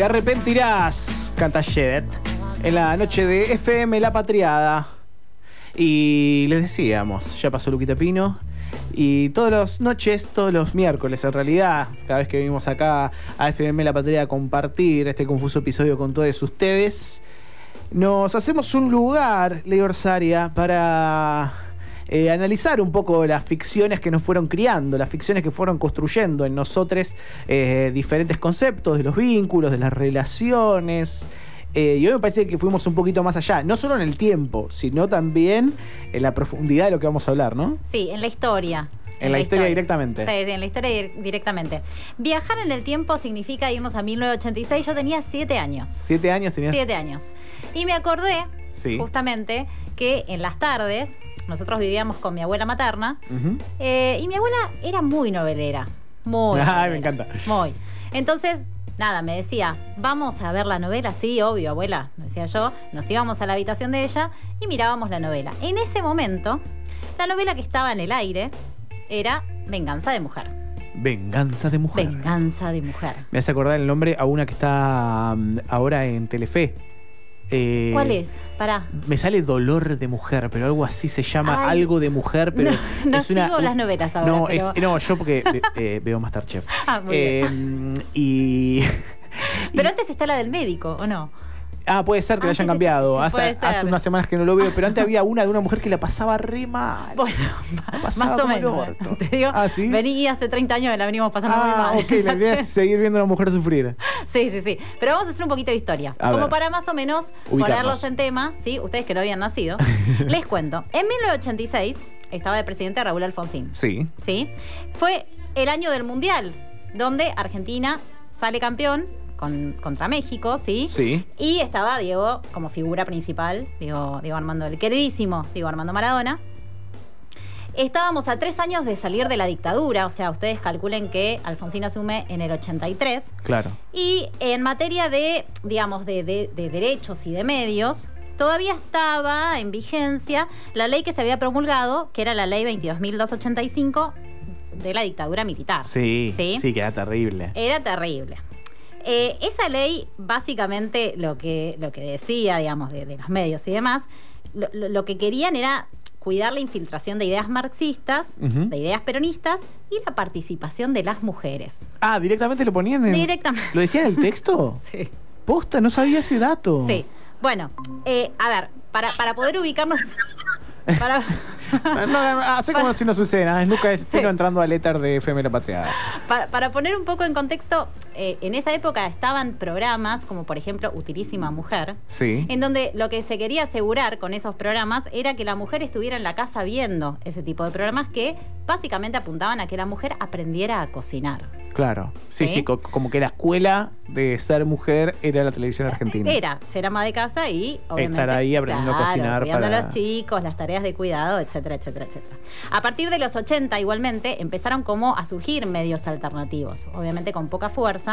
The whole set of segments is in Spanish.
Te arrepentirás, canta Shedet, en la noche de FM La Patriada. Y les decíamos, ya pasó Luquita Pino. Y todas las noches, todos los miércoles en realidad, cada vez que venimos acá a FM La Patria a compartir este confuso episodio con todos ustedes, nos hacemos un lugar, Ley Orsaria, para eh, analizar un poco las ficciones que nos fueron criando, las ficciones que fueron construyendo en nosotros eh, diferentes conceptos de los vínculos, de las relaciones. Eh, y hoy me parece que fuimos un poquito más allá, no solo en el tiempo, sino también en la profundidad de lo que vamos a hablar, ¿no? Sí, en la historia. En, la, historia, directamente. Sí, sí, en la historia directamente. Viajar en el tiempo significa irnos a 1986. Yo tenía siete años. ¿Siete años tenías? Siete años. Y me acordé, justamente, que en las tardes, nosotros vivíamos con mi abuela materna, eh, y mi abuela era muy novelera. Muy. Ay, me encanta. Muy. Entonces, nada, me decía, vamos a ver la novela, sí, obvio, abuela, decía yo, nos íbamos a la habitación de ella y mirábamos la novela. En ese momento, la novela que estaba en el aire era Venganza de Mujer. Venganza de Mujer. Venganza de Mujer. Me hace acordar el nombre a una que está mm, ahora en Telefe. Eh, ¿Cuál es? Pará. Me sale Dolor de Mujer, pero algo así se llama algo de mujer, pero no, es sigo las novelas ahora. No, no yo porque eh, veo Masterchef. Ah, muy eh, Y. Pero antes está la del médico, ¿o no? Ah, puede ser que la hayan cambiado. hace, unas semanas que no lo veo, pero antes había una de una mujer que la pasaba re mal. Bueno, más o menos. Te digo, ah, ¿sí? vení hace 30 años la venimos pasando muy ah, mal. ok, la idea es seguir viendo a una mujer sufrir. Sí, sí, sí. Pero vamos a hacer un poquito de historia. Como para más o menos ponerlos en tema, ¿sí? Ustedes que no habían nacido. les cuento. En 1986 estaba de presidente Raúl Alfonsín. Sí. Sí. Fue el año del Mundial, donde Argentina sale campeón contra México, ¿sí? Sí. Y estaba Diego como figura principal, Diego, Diego Armando, el queridísimo Diego Armando Maradona. Estábamos a tres años de salir de la dictadura, o sea, ustedes calculen que Alfonsín asume en el 83. Claro. Y en materia de, digamos, de, de derechos y de medios, todavía estaba en vigencia la ley que se había promulgado, que era la ley 22.285 de la dictadura militar. Sí, sí, sí, que era terrible. Era terrible. Eh, esa ley, básicamente, lo que, lo que decía, digamos, de, los medios y demás, lo, que querían era cuidar la infiltración de ideas marxistas, de ideas peronistas y la participación de las mujeres. Ah, directamente lo ponían en. Directamente. ¿Lo decía en el texto? sí. Posta, no sabía ese dato. Sí. Bueno, eh, a ver, para, para poder ubicarnos. Para... no, hace como si no sucede es Nunca es entrando al éter de FM La Patria. Para, poner un poco en contexto, eh, en esa época estaban programas como por ejemplo Utilísima Mujer, sí. en donde lo que se quería asegurar con esos programas era que la mujer estuviera en la casa viendo ese tipo de programas que básicamente apuntaban a que la mujer aprendiera a cocinar. Claro, sí, sí, como que la escuela de ser mujer era la televisión argentina. Era ser ama de casa y obviamente estar ahí aprendiendo a cocinar para a los chicos, las tareas de cuidado, etcétera, etcétera, etcétera. A partir de los 80 igualmente empezaron como a surgir medios alternativos, obviamente con poca fuerza,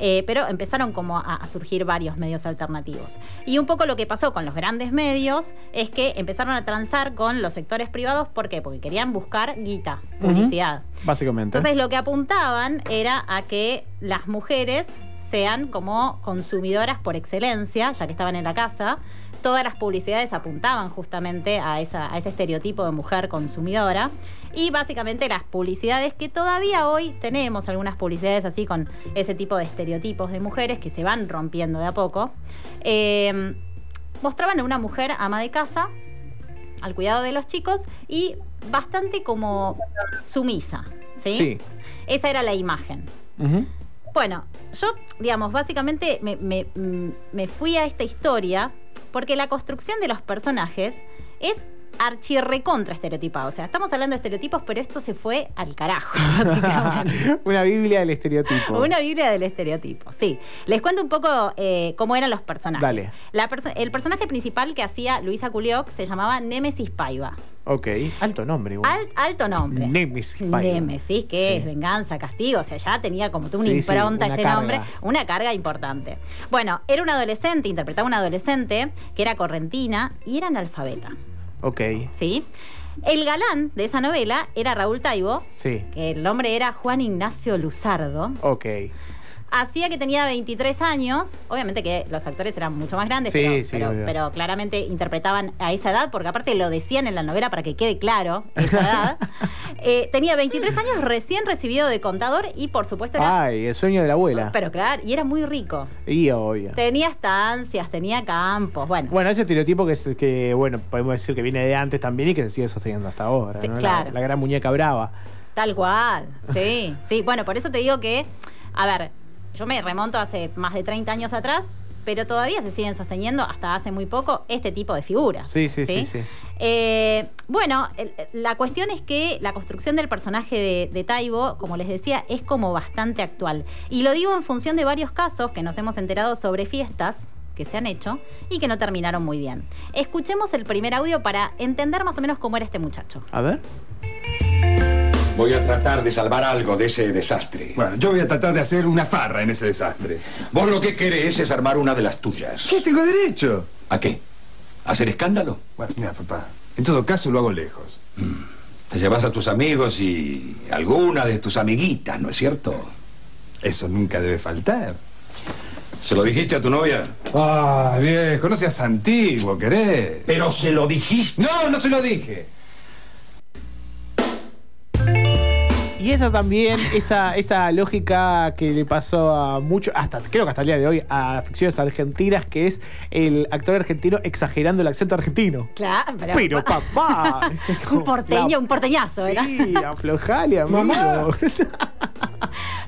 eh, pero empezaron como a, surgir varios medios alternativos. Y un poco lo que pasó con los grandes medios es que empezaron a transar con los sectores privados, ¿por qué? Porque querían buscar guita, publicidad. Básicamente. Entonces lo que apuntaban era a que las mujeres sean como consumidoras por excelencia, ya que estaban en la casa. Todas las publicidades apuntaban justamente a, ese estereotipo de mujer consumidora. Y básicamente las publicidades que todavía hoy tenemos, algunas publicidades así con ese tipo de estereotipos de mujeres que se van rompiendo de a poco, eh, mostraban a una mujer ama de casa, al cuidado de los chicos y bastante como sumisa. ¿sí? Esa era la imagen. Bueno, yo, digamos, básicamente me, fui a esta historia porque la construcción de los personajes es archirrecontra estereotipado. O sea, estamos hablando de estereotipos, pero esto se fue al carajo, básicamente. Una Biblia del estereotipo. Una Biblia del estereotipo, sí. Les cuento un poco eh, cómo eran los personajes. Dale. el personaje principal que hacía Luisa Culioc se llamaba Némesis Paiva. Ok, alto nombre. alto nombre. Némesis Paiva. Némesis, que es venganza, castigo. O sea, ya tenía como una impronta ese nombre, una carga importante. Bueno, era un adolescente, interpretaba una adolescente que era correntina y era analfabeta. Ok. ¿Sí? El galán de esa novela era Raúl Taibo. Sí. Que el nombre era Juan Ignacio Luzardo. Ok. Hacía que tenía 23 años. Obviamente que los actores eran mucho más grandes, Sí, pero, sí, pero- obvio. pero claramente interpretaban a esa edad, porque aparte lo decían en la novela para que quede claro esa edad. Eh, tenía 23 años, recién recibido de contador y por supuesto era... Ay, el sueño de la abuela. Pero claro, y era muy rico. Y obvio. Tenía estancias, tenía campos, bueno. Bueno, ese estereotipo que, es, que, bueno, podemos decir que viene de antes también y que se sigue sosteniendo hasta ahora. Sí, ¿no? La- claro. la, gran muñeca brava. Tal cual, sí, sí. Bueno, por eso te digo que, a ver, yo me remonto hace más de 30 años atrás, pero todavía se siguen sosteniendo hasta hace muy poco este tipo de figuras. Sí, sí, sí, sí. Eh, bueno, la cuestión es que la construcción del personaje de, de Taibo, como les decía, es como bastante actual. Y lo digo en función de varios casos que nos hemos enterado sobre fiestas que se han hecho y que no terminaron muy bien. Escuchemos el primer audio para entender más o menos cómo era este muchacho. A ver. Voy a tratar de salvar algo de ese desastre. Bueno, yo voy a tratar de hacer una farra en ese desastre. Vos lo que querés es armar una de las tuyas. ¿Qué tengo derecho? ¿A qué? ¿Hacer escándalo? Bueno, mira, papá. En todo caso lo hago lejos. Te llevas a tus amigos y alguna de tus amiguitas, ¿no es cierto? Eso nunca debe faltar. ¿Se lo dijiste a tu novia? Ah, viejo, no seas antiguo, querés. Pero se lo dijiste. No, no se lo dije. Y esa también, esa, esa lógica que le pasó a mucho, hasta creo que hasta el día de hoy, a ficciones argentinas, que es el actor argentino exagerando el acento argentino. Claro, pero, Pero papá, este, un porteño, un porteñazo, ¿era? Sí, aflojale, amigo.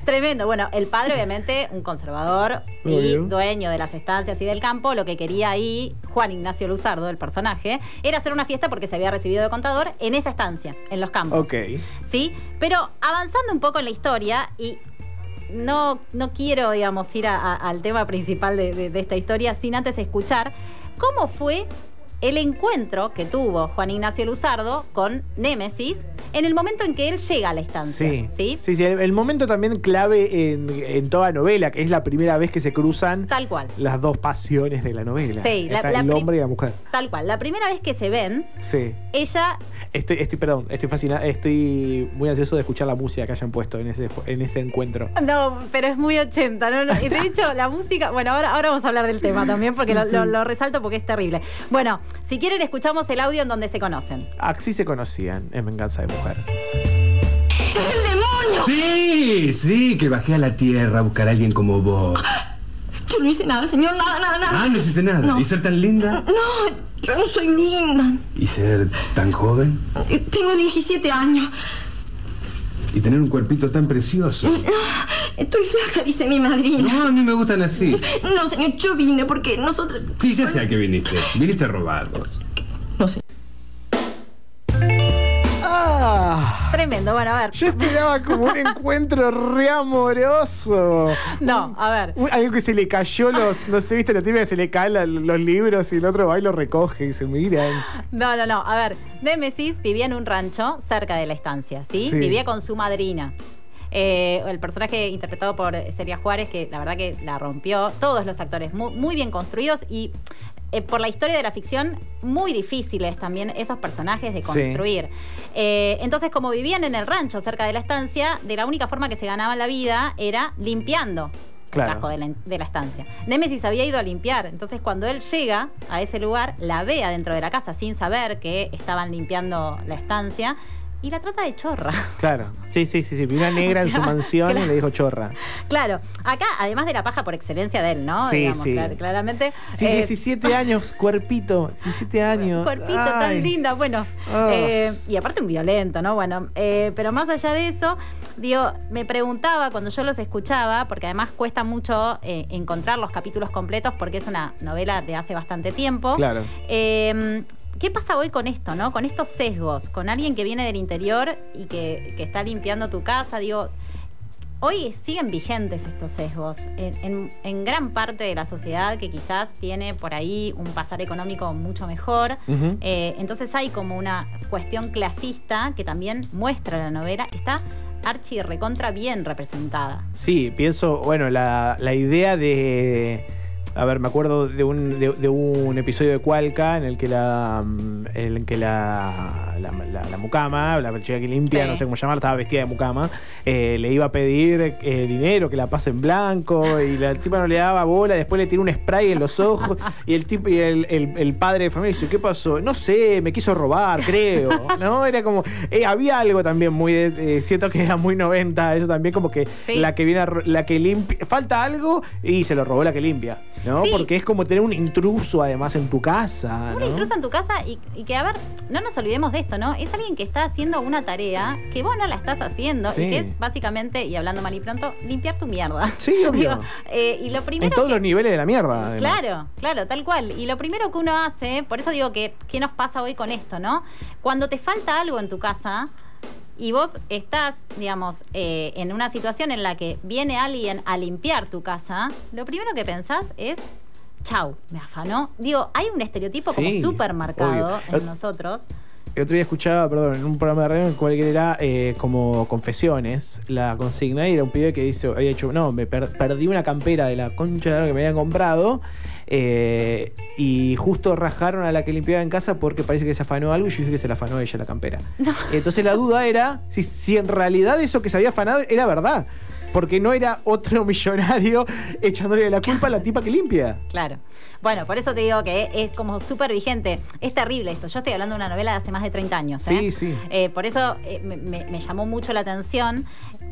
Tremendo. Bueno, el padre, obviamente, un conservador y dueño de las estancias y del campo, lo que quería ahí, Juan Ignacio Luzardo, el personaje, era hacer una fiesta porque se había recibido de contador en esa estancia, en los campos. ok. ¿Sí? Pero avanzando un poco en la historia y. No, no quiero, digamos, ir al tema principal de esta historia sin antes escuchar cómo fue el encuentro que tuvo Juan Ignacio Luzardo con Némesis en el momento en que él llega a la estancia. Sí, ¿sí? sí, sí, el, el momento también clave en, en toda novela, que es la primera vez que se cruzan Tal cual. las dos pasiones de la novela. Sí, la- Está la el hombre y la mujer. Tal cual. La primera vez que se ven, Sí. ella. Estoy, estoy, perdón, estoy fascinado, estoy muy ansioso de escuchar la música que hayan puesto en ese, en ese encuentro. No, pero es muy 80, ¿no? De hecho, la música. Bueno, ahora, ahora vamos a hablar del tema también, porque Sí, lo, sí. lo- lo resalto porque es terrible. Bueno, si quieren, escuchamos el audio en donde se conocen. Así se conocían en Venganza de Mujer. Sí, sí, que bajé a la tierra a buscar a alguien como vos. Yo no hice nada, señor, nada, nada, nada. Ah, no hiciste nada. No. ¿Y ser tan linda? No, yo no soy linda. ¿Y ser tan joven? Tengo 17 años. ¿Y tener un cuerpito tan precioso? Estoy flaca, dice mi madrina. No, a mí me gustan así. No, señor, yo vine porque nosotros... Sí, ya sé a qué viniste. Viniste a robar Tremendo, bueno, a ver. Yo esperaba como un encuentro re amoroso. No, a ver. Un- Algo que se le cayó los. No sé, viste la típica que se le caen la- los libros y el otro va y lo recoge y se miran. No, no, no. A ver, Némesis vivía en un rancho cerca de la estancia, ¿sí? Sí. Vivía con su madrina. Eh, el personaje interpretado por Celia Juárez, que la verdad que la rompió. Todos los actores muy, muy bien construidos y eh, por la historia de la ficción, muy difíciles también esos personajes de Sí. construir. Eh, entonces, como vivían en el rancho cerca de la estancia, de la única forma que se ganaban la vida era limpiando. Claro. el casco de la, de la estancia. Némesis había ido a limpiar, entonces cuando él llega a ese lugar, la ve adentro de la casa sin saber que estaban limpiando la estancia y la trata de chorra. Claro. Sí, sí, sí, sí. Vi una negra O en su mansión y le dijo chorra. Claro, acá, además de la paja por excelencia de él, ¿no? Sí, Digamos, sí. clar- claramente. Sí, eh, 17 años, cuerpito. 17 años. Cuerpito Ay. tan linda, bueno. Ah. eh, y aparte un violento, ¿no? Bueno, eh, pero más allá de eso, digo, me preguntaba cuando yo los escuchaba, porque además cuesta mucho eh, encontrar los capítulos completos porque es una novela de hace bastante tiempo. Claro. ¿Qué pasa hoy con esto, no? Con estos sesgos, con alguien que viene del interior y que, que está limpiando tu casa, digo. Hoy siguen vigentes estos sesgos en, en- en gran parte de la sociedad que quizás tiene por ahí un pasar económico mucho mejor. Eh, entonces hay como una cuestión clasista que también muestra la novela, está archi recontra bien representada. Sí, pienso, bueno, la, la idea de. A ver, me acuerdo de un, de, un episodio de Cualca en el que la. mm, En el que la. La, la- la mucama, la chica que limpia, Sí. no sé cómo llamar, estaba vestida de mucama, eh, le iba a pedir eh, dinero, que la pase en blanco, y la tipa no le daba bola, después le tiró un spray en los ojos, y el tipo, y el, el- el padre de familia dice, ¿qué pasó? No sé, me quiso robar, creo. ¿No? Era como. eh, había algo también muy de. siento que era muy 90, eso también como que Sí. la que viene a la que limpia. Falta algo y se lo robó la que limpia. ¿No? Sí. Porque es como tener un intruso además en tu casa. Un ¿no? intruso en tu casa y, y que, a ver, no nos olvidemos de esto, ¿no? Es alguien que está haciendo una tarea que vos no la estás haciendo Sí. y que es básicamente, y hablando mal y pronto, limpiar tu mierda. Sí, obvio. Digo, eh, y lo primero En todos que- los niveles de la mierda. además. Claro, claro, tal cual. Y lo primero que uno hace, por eso digo que, ¿qué nos pasa hoy con esto, no? Cuando te falta algo en tu casa y vos estás, digamos, eh, en una situación en la que viene alguien a limpiar tu casa, lo primero que pensás es, chau, me afanó. Digo, hay un estereotipo Sí, como súper marcado obvio. en nosotros. El otro día escuchaba, perdón, en un programa de radio en el cual era eh, como confesiones, la consigna, y era un pibe que dice, había dicho, no, me per- perdí una campera de la concha de la que me habían comprado, eh, y justo rajaron a la que limpiaba en casa porque parece que se afanó algo y yo dije que se la afanó ella la campera. Entonces la duda era si, si en realidad eso que se había afanado era verdad. Porque no era otro millonario echándole la culpa a la tipa que limpia. Claro. Bueno, por eso te digo que es como súper vigente. Es terrible esto. Yo estoy hablando de una novela de hace más de 30 años. ¿eh? Sí, sí. Eh, por eso eh, me, llamó mucho la atención.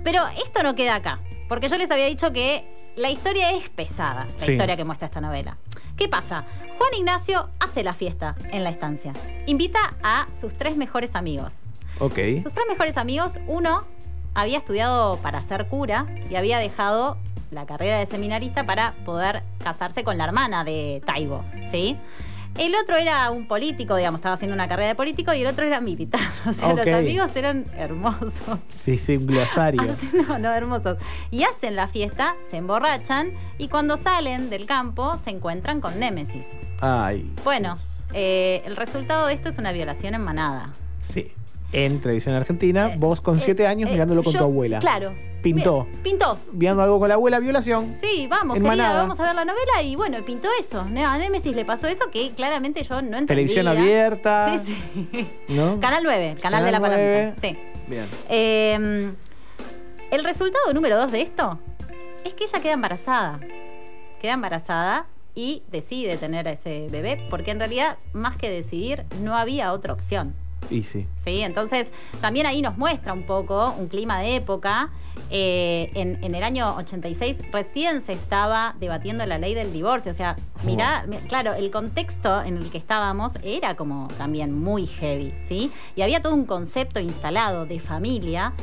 Pero esto no queda acá. Porque yo les había dicho que la historia es pesada, la Sí. historia que muestra esta novela. ¿Qué pasa? Juan Ignacio hace la fiesta en la estancia. Invita a sus tres mejores amigos. Ok. Sus tres mejores amigos, uno había estudiado para ser cura y había dejado la carrera de seminarista para poder casarse con la hermana de Taibo, ¿sí? El otro era un político, digamos, estaba haciendo una carrera de político y el otro era militar. O sea, los amigos eran hermosos. Sí, sí, un glosario. No, no, hermosos. Y hacen la fiesta, se emborrachan y cuando salen del campo se encuentran con Némesis. Ay. Bueno, eh, el resultado de esto es una violación en manada. Sí. En tradición argentina, Eh, vos con eh, siete años eh, mirándolo con yo- tu abuela. Claro. Pintó. Pintó. Viendo algo con la abuela, violación. Sí, vamos, querida, manada. vamos a ver la novela y bueno, pintó eso. A Némesis le pasó eso que claramente yo no entendía. Televisión abierta. Sí, sí. ¿No? Canal 9, el canal, de la Canal 9. palanca. Sí. Bien. Eh, el resultado número dos de esto es que ella queda embarazada. Queda embarazada y decide tener a ese bebé porque en realidad, más que decidir, no había otra opción. Y sí. ¿sí? Entonces, también ahí nos muestra un poco un clima de época. Eh, en, en el año 86 recién se estaba debatiendo la ley del divorcio. O sea, mirá, mi- claro, el contexto en el que estábamos era como también muy heavy, ¿sí? Y había todo un concepto instalado de familia.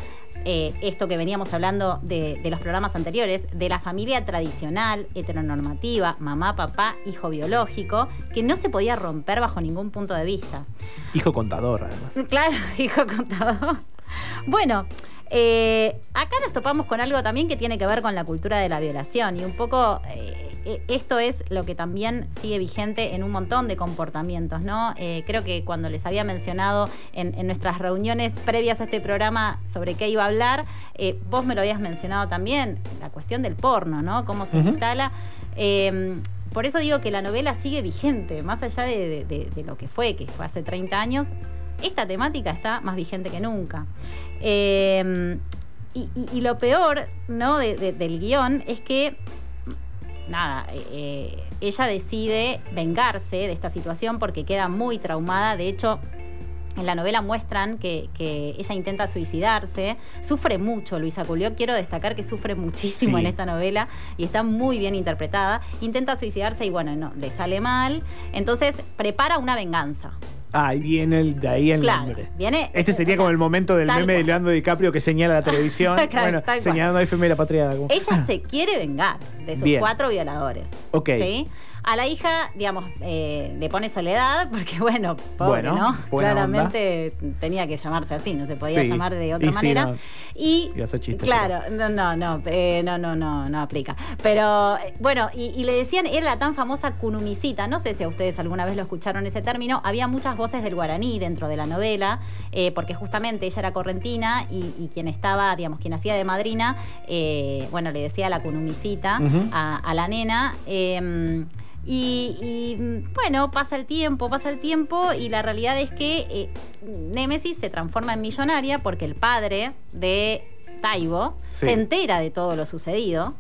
Eh, esto que veníamos hablando de, de los programas anteriores, de la familia tradicional, heteronormativa, mamá, papá, hijo biológico, que no se podía romper bajo ningún punto de vista. Hijo contador, además. Claro, hijo contador. Bueno, eh, acá nos topamos con algo también que tiene que ver con la cultura de la violación y un poco eh, eh, esto es lo que también sigue vigente en un montón de comportamientos, ¿no? Eh, creo que cuando les había mencionado en, en nuestras reuniones previas a este programa sobre qué iba a hablar, vos me lo habías mencionado también, la cuestión del porno, ¿no? Cómo se instala. Eh, por eso digo que la novela sigue vigente, más allá de, de- de- de lo que fue, que fue hace 30 años, esta temática está más vigente que nunca. Eh, y, y- y lo peor ¿no? de- de- del guion es que, nada, eh, eh, ella decide vengarse de esta situación porque queda muy traumada. De hecho, en la novela muestran que, que ella intenta suicidarse, sufre mucho Luisa Culió, quiero destacar que sufre muchísimo Sí. en esta novela y está muy bien interpretada, intenta suicidarse y bueno, no, le sale mal, entonces prepara una venganza. Ah, ahí viene el, de ahí el Claro, nombre. viene- Este sería o sea, como el momento del meme de. Leandro DiCaprio que señala la televisión. Claro, bueno, señalando al FM la patriada. como- Ella se quiere vengar de sus Bien. cuatro violadores. Ok. ¿sí? A la hija, digamos, eh, le pone soledad, porque bueno, pobre, Bueno, ¿no? Claramente tenía que llamarse así, no se podía Sí. llamar de otra Y sí, manera. no. Y Iba a hacer chiste, claro, no, no, no, eh, no, no, no, no aplica. Pero bueno, y, y le decían, era la tan famosa Kunumisita, no sé si a ustedes alguna vez lo escucharon ese término, había muchas voces del guaraní dentro de la novela, eh, porque justamente ella era correntina y, y quien estaba, digamos, quien hacía de madrina, bueno, le decía la Kunumisita Ujú. a, a la nena. Y, y, mm, bueno, pasa el tiempo, pasa el tiempo y la realidad es que eh, Némesis se transforma en millonaria porque el padre de Taibo Sí. se entera de todo lo sucedido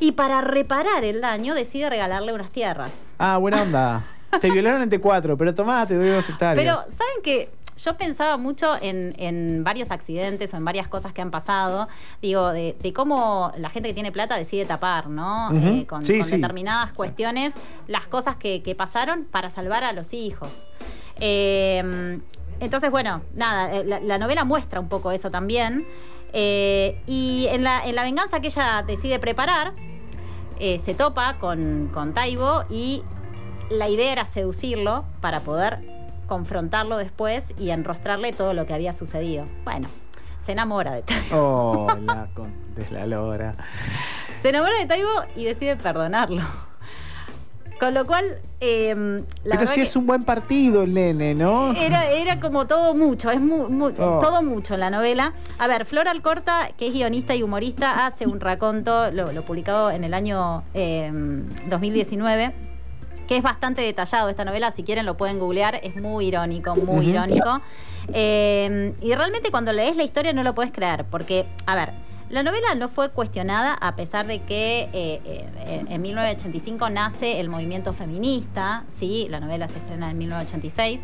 y para reparar el daño decide regalarle unas tierras. Ah, buena onda. Te violaron entre cuatro, pero tomá, te doy dos hectáreas. Pero, ¿saben que Yo pensaba mucho en, en varios accidentes o en varias cosas que han pasado, digo, de, de cómo la gente que tiene plata decide tapar, ¿no? Eh, con Sí, con sí. determinadas cuestiones, las cosas que, que pasaron para salvar a los hijos. Eh, entonces, bueno, nada, eh, la, la novela muestra un poco eso también. Eh, y en la, en la venganza que ella decide preparar, eh, se topa con, con Taibo y la idea era seducirlo para poder confrontarlo después y enrostrarle todo lo que había sucedido. Bueno, se enamora de Taibo. Oh, la con de la lora. Se enamora de Taibo y decide perdonarlo. Con lo cual, eh, la Pero sí que es un buen partido el nene, ¿no? era, era como todo mucho, es mu- mu- Oh. todo mucho en la novela. A ver, Flor Alcorta, que es guionista y humorista, hace un raconto, lo, lo publicado en el año eh, 2019, que es bastante detallado esta novela, si quieren lo pueden googlear, es muy irónico, muy irónico. Eh, y realmente cuando lees la historia no lo puedes creer, porque, a ver, la novela no fue cuestionada a pesar de que eh, eh, en 1985 nace el movimiento feminista, ¿sí? la novela se estrena en 1986.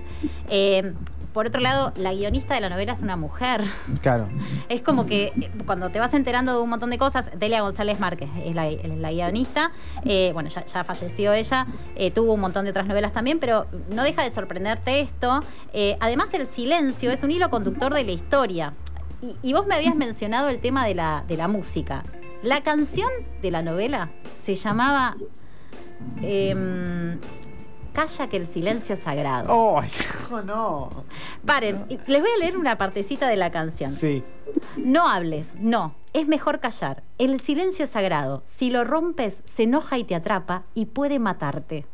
Por otro lado, la guionista de la novela es una mujer. Claro. Es como que eh, cuando te vas enterando de un montón de cosas, Delia González Márquez es la, guionista, eh, bueno, ya, ya falleció ella, eh, tuvo un montón de otras novelas también, pero no deja de sorprenderte esto. Eh, además, el silencio es un hilo conductor de la historia. Y, y vos me habías mencionado el tema de la, de la música. La canción de la novela se llamaba em, Calla que el silencio es sagrado. Oh, hijo, no. Paren, les voy a leer una partecita de la canción. Sí. No hables, no. Es mejor callar. El silencio es sagrado. Si lo rompes, se enoja y te atrapa y puede matarte.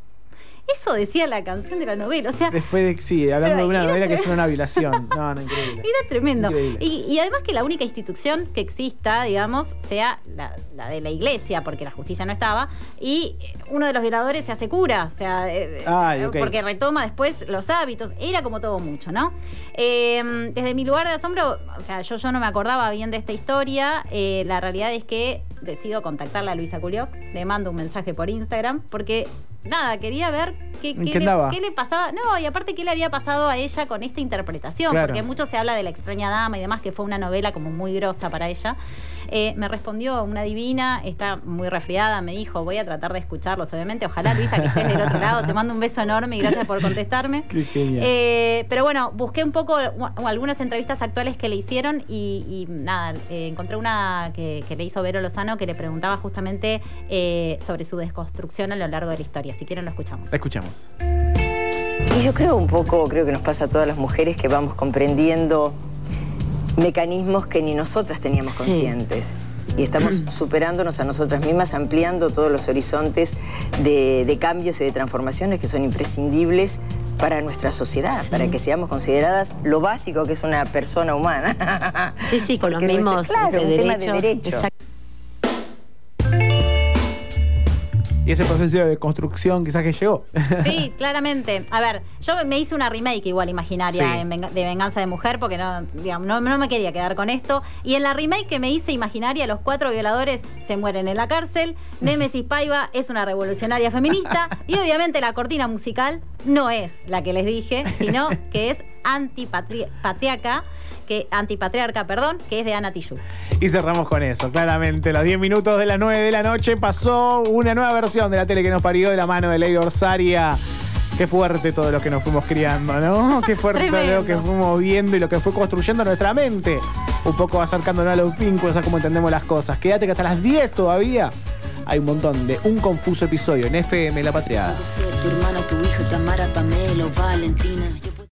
Eso decía la canción de la novela. O sea, Después de, sí, hablando de una novela que es una violación. No, no, increíble. Era tremendo. Increíble. Y, y además que la única institución que exista, digamos, sea la, la de la iglesia, porque la justicia no estaba, y uno de los violadores se hace cura, o sea, eh, Ay, eh, porque retoma después los hábitos. Era como todo mucho, ¿no? Eh, desde mi lugar de asombro, o sea, yo, yo no me acordaba bien de esta historia. eh, la realidad es que decido contactarla a Luisa Culioc, le mando un mensaje por Instagram, porque nada, quería ver qué, ¿En qué qué le, andaba? qué le pasaba. No, y aparte qué le había pasado a ella con esta interpretación, Claro. porque mucho se habla de la extraña dama y demás, que fue una novela como muy grosa para ella. Eh, me respondió una divina, está muy resfriada, me dijo, voy a tratar de escucharlos, obviamente. Ojalá, Luisa, que estés del otro lado. Te mando un beso enorme y gracias por contestarme. Qué genial. Eh, pero bueno, busqué un poco algunas entrevistas actuales que le hicieron y, y nada, eh, encontré una que, que le hizo Vero Lozano que le preguntaba justamente eh, sobre su desconstrucción a lo largo de la historia. Si quieren, lo escuchamos. Escuchamos. Y yo creo un poco, creo que nos pasa a todas las mujeres que vamos comprendiendo mecanismos que ni nosotras teníamos conscientes. Y estamos superándonos a nosotras mismas, ampliando todos los horizontes de, de cambios y de transformaciones que son imprescindibles para nuestra sociedad, para que seamos consideradas lo básico que es una persona humana. Sí, sí, con los nuestra- mismos claro, este, un tema de derechos. Y ese proceso de construcción quizás que llegó. Sí, claramente. A ver, yo me hice una remake igual imaginaria Sí. en Venga- de Venganza de Mujer porque no, digamos, no, no me quería quedar con esto. Y en la remake que me hice imaginaria, los cuatro violadores se mueren en la cárcel. Némesis Paiva es una revolucionaria feminista. y obviamente la cortina musical no es la que les dije, sino que es antipatriarca, que, antipatriarca, perdón, que es de Ana Tijoux. Y cerramos con eso, claramente. Los 10 minutos de las 9 de la noche pasó una nueva versión de la tele que nos parió de la mano de Ley Orsaria. Qué fuerte todo lo que nos fuimos criando, ¿no? Qué fuerte todo lo que fuimos viendo y lo que fue construyendo nuestra mente. Un poco acercándonos a los vínculos, a cómo entendemos las cosas. Quédate que hasta las 10 todavía Hay un montón de un confuso episodio en FM La Patriada. Tu hermana, tu hija, Tamara, Pamela Valentina. Yo